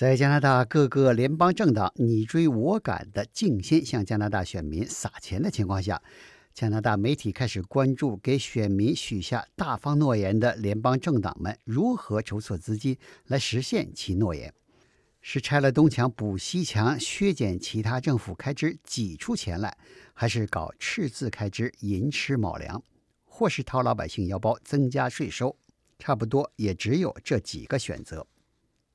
在加拿大各个联邦政党你追我赶的竞先向加拿大选民撒钱的情况下，加拿大媒体开始关注给选民许下大方诺言的联邦政党们如何筹措资金来实现其诺言：是拆了东墙补西墙，削减其他政府开支挤出钱来，还是搞赤字开支寅吃卯粮，或是掏老百姓腰包增加税收？差不多也只有这几个选择。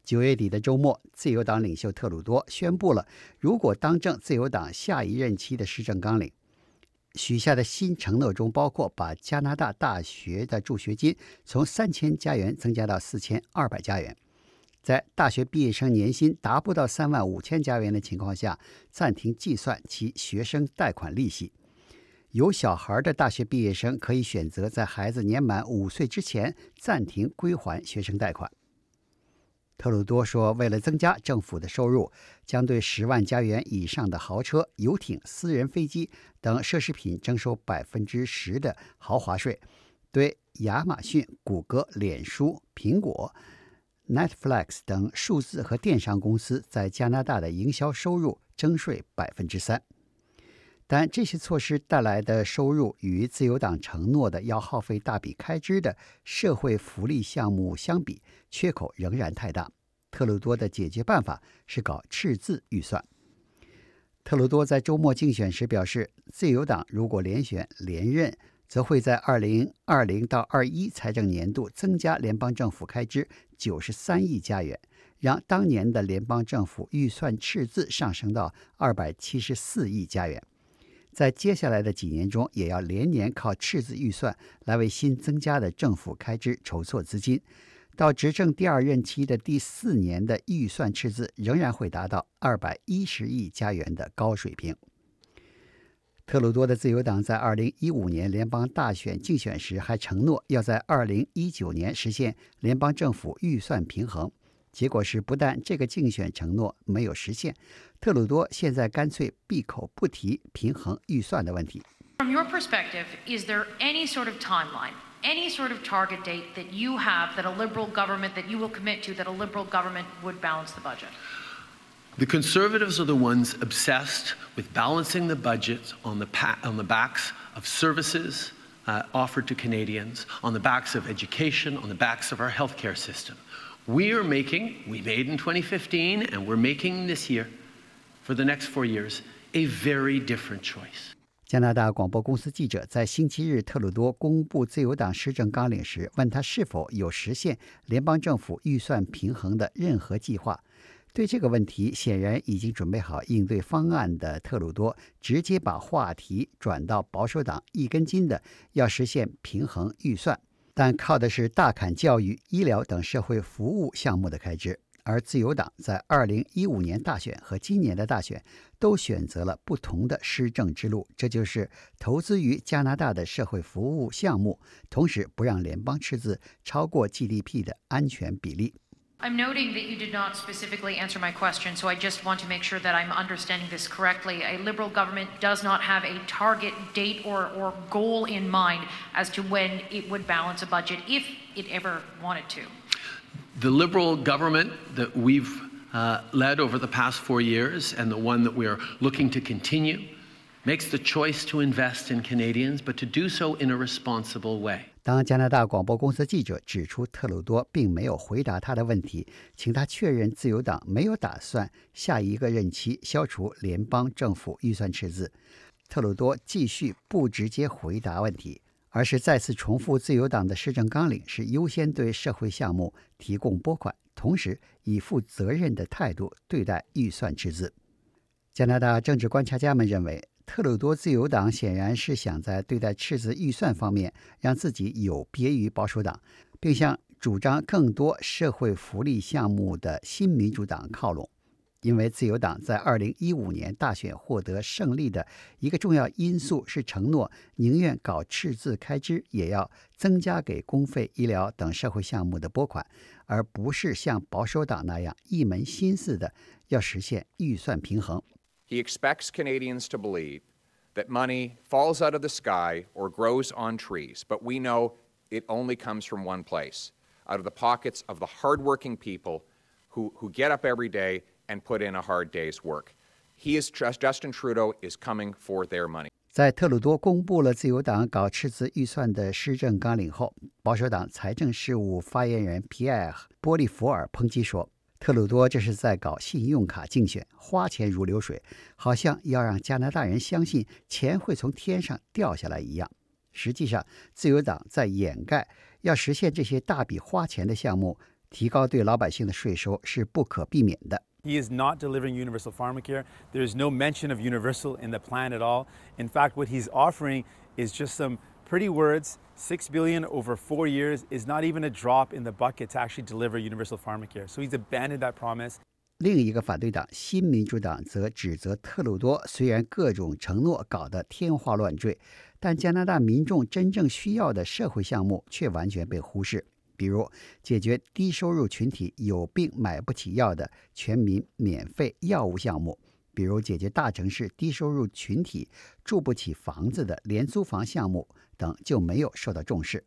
九月底的周末，自由党领袖特鲁多宣布了，如果当政，自由党下一任期的施政纲领许下的新承诺中，包括把加拿大大学的助学金从三千加元增加到四千二百加元，在大学毕业生年薪达不到三万五千加元的情况下，暂停计算其学生贷款利息。有小孩的大学毕业生可以选择在孩子年满五岁之前暂停归还学生贷款。特鲁多说：“为了增加政府的收入，将对十万加元以上的豪车、游艇、私人飞机等奢侈品征收百分之十的豪华税；对亚马逊、谷歌、脸书、苹果、Netflix 等数字和电商公司在加拿大的营销收入征税百分之三。”但这些措施带来的收入与自由党承诺的要耗费大笔开支的社会福利项目相比，缺口仍然太大。特鲁多的解决办法是搞赤字预算。特鲁多在周末竞选时表示，自由党如果连选连任，则会在2020到21财政年度增加联邦政府开支93亿加元，让当年的联邦政府预算赤字上升到274亿加元。在接下来的几年中，也要连年靠赤字预算来为新增加的政府开支筹措资金。到执政第二任期的第四年的预算赤字仍然会达到二百一十亿加元的高水平。特鲁多的自由党在二零一五年联邦大选竞选时还承诺要在二零一九年实现联邦政府预算平衡。结果是，不但这个竞选承诺没有实现，特鲁多现在干脆闭口不提平衡预算的问题。From your perspective, is there any sort of timeline, any sort of target date that you have that a liberal government that you will commit to that a liberal government would balance the budget? The conservatives are the ones obsessed with balancing the budget on the, pa- on the backs of services uh, offered to Canadians, on the backs of education, on the backs of our healthcare system. We are making, we made in 2015, and we're making this year, for the next four years, a very different choice. 加拿大广播公司记者在星期日特鲁多公布自由党施政纲领时，问他是否有实现联邦政府预算平衡的任何计划。对这个问题，显然已经准备好应对方案的特鲁多，直接把话题转到保守党一根筋的要实现平衡预算。但靠的是大砍教育、医疗等社会服务项目的开支，而自由党在二零一五年大选和今年的大选都选择了不同的施政之路，这就是投资于加拿大的社会服务项目，同时不让联邦赤字超过 GDP 的安全比例。I'm noting that you did not specifically answer my question, so I just want to make sure that I'm understanding this correctly. A Liberal government does not have a target date or, or goal in mind as to when it would balance a budget, if it ever wanted to. The Liberal government that we've uh, led over the past four years and the one that we are looking to continue makes the choice to invest in Canadians, but to do so in a responsible way. 当加拿大广播公司记者指出特鲁多并没有回答他的问题，请他确认自由党没有打算下一个任期消除联邦政府预算赤字，特鲁多继续不直接回答问题，而是再次重复自由党的施政纲领是优先对社会项目提供拨款，同时以负责任的态度对待预算赤字。加拿大政治观察家们认为。特鲁多自由党显然是想在对待赤字预算方面让自己有别于保守党，并向主张更多社会福利项目的新民主党靠拢。因为自由党在2015年大选获得胜利的一个重要因素是承诺宁愿搞赤字开支，也要增加给公费医疗等社会项目的拨款，而不是像保守党那样一门心思的要实现预算平衡。He expects Canadians to believe that money falls out of the sky or grows on trees, but we know it only comes from one place out of the pockets of the hardworking people who, who get up every day and put in a hard day's work. He is Justin Trudeau is coming for their money. 在特鲁多公布了自由党搞赤字预算的施政纲领后，保守党财政事务发言人皮埃尔·波利弗尔抨击说：“ 特鲁多这是在搞信用卡竞选，花钱如流水，好像要让加拿大人相信钱会从天上掉下来一样。实际上，自由党在掩盖要实现这些大笔花钱的项目，提高对老百姓的税收是不可避免的。” He is not delivering universal pharmacare. There is no mention of universal in the plan at all. In fact, what he's offering is just some pretty words. Six billion over four years is not even a drop in the bucket to actually deliver universal pharmacare. So he's abandoned that promise. 另一个反对党新民主党则指责特鲁多，虽然各种承诺搞得天花乱坠，但加拿大民众真正需要的社会项目却完全被忽视。比如解决低收入群体有病买不起药的全民免费药物项目，比如解决大城市低收入群体住不起房子的廉租房项目等，就没有受到重视。